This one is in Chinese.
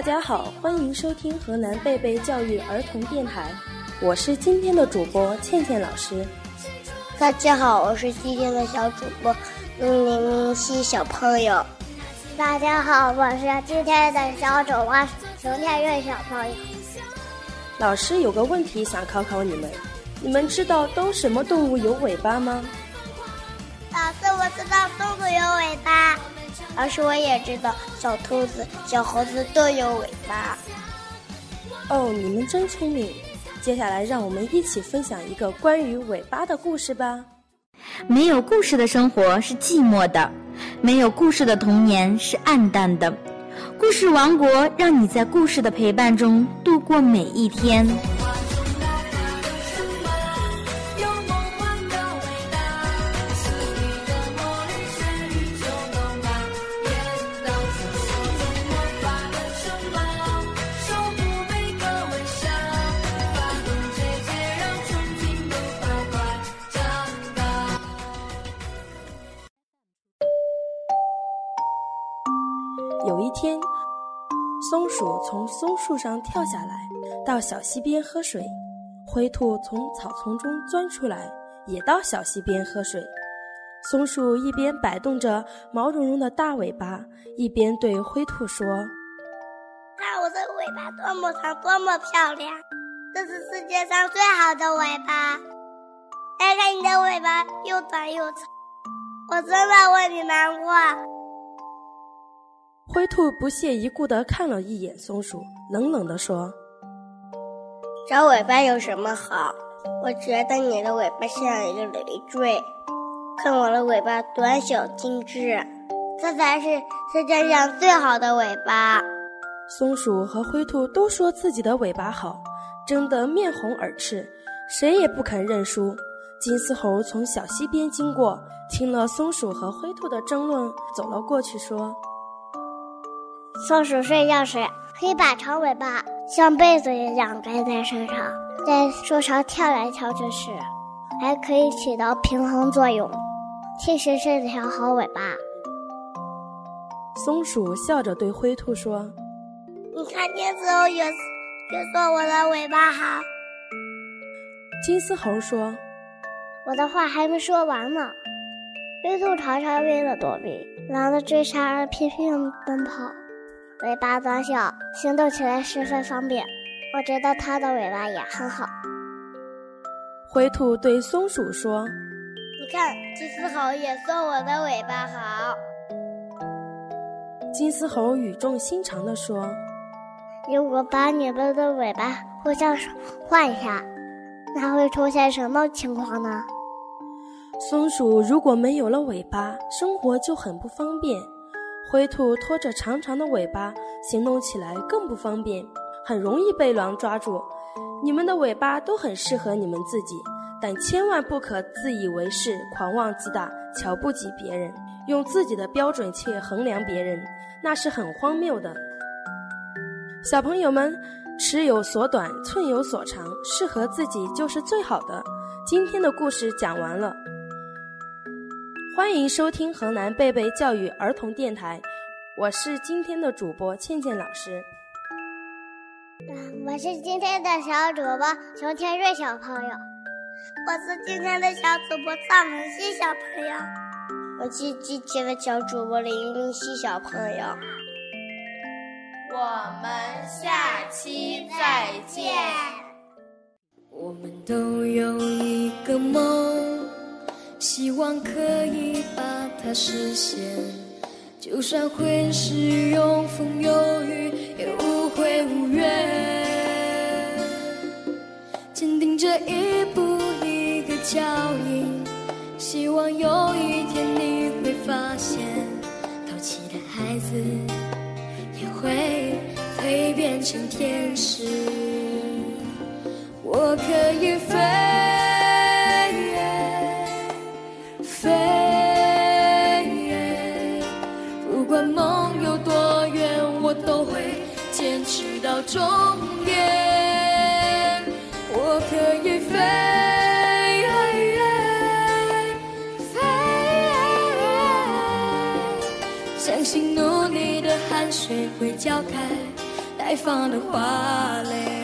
家好，欢迎收听河南贝贝教育儿童电台，我是今天的主播倩倩老师。大家好，我是今天的小主播林明熙小朋友。大家好，我是今天的小主播熊天瑞小朋友。老师有个问题想考考你们，你们知道都什么动物有尾巴吗？老师，我知道松鼠有。老师，我也知道小兔子、小猴子都有尾巴。哦，你们真聪明！接下来，让我们一起分享一个关于尾巴的故事吧。没有故事的生活是寂寞的，没有故事的童年是暗淡的。故事王国让你在故事的陪伴中度过每一天。有一天，松鼠从松树上跳下来，到小溪边喝水。灰兔从草丛中钻出来，也到小溪边喝水。松鼠一边摆动着毛茸茸的大尾巴，一边对灰兔说：“看我的尾巴多么长，多么漂亮！这是世界上最好的尾巴。看看你的尾巴又短又长，我真的为你难过。”灰兔不屑一顾地看了一眼松鼠，冷冷地说：“长尾巴有什么好？我觉得你的尾巴像一个累赘。看我的尾巴短小精致，这才是世界上最好的尾巴。”松鼠和灰兔都说自己的尾巴好，争得面红耳赤，谁也不肯认输。金丝猴从小溪边经过，听了松鼠和灰兔的争论，走了过去说。松鼠睡觉时可以把长尾巴像被子一样盖在身上，在树上跳来跳去时，还可以起到平衡作用，其实是条好尾巴。松鼠笑着对灰兔说：“你看，金丝猴也也说我的尾巴好。”金丝猴说：“我的话还没说完呢。”灰兔常常为了躲避狼的追杀而拼命奔跑。尾巴短小，行动起来十分方便。我觉得它的尾巴也很好。灰兔对松鼠说：“你看，金丝猴也说我的尾巴好。”金丝猴语重心长地说：“如果把你们的尾巴互相换一下，那会出现什么情况呢？”松鼠如果没有了尾巴，生活就很不方便。灰兔拖着长长的尾巴，行动起来更不方便，很容易被狼抓住。你们的尾巴都很适合你们自己，但千万不可自以为是、狂妄自大、瞧不起别人，用自己的标准去衡量别人，那是很荒谬的。小朋友们，尺有所短，寸有所长，适合自己就是最好的。今天的故事讲完了。欢迎收听河南贝贝教育儿童电台，我是今天的主播倩倩老师。我是今天的小主播熊天瑞小朋友。我是今天的小主播赵文熙小朋友。我是今天的小主播林林熙小朋友。我们下期再见。我们都有一个梦。希望可以把它实现，就算会是有风有雨，也无悔无怨。坚定着一步一个脚印，希望有一天你会发现，淘气的孩子也会蜕变成天使。我可以飞。飞，不管梦有多远，我都会坚持到终点。我可以飞，飞，相信努力的汗水会浇开待放的花蕾。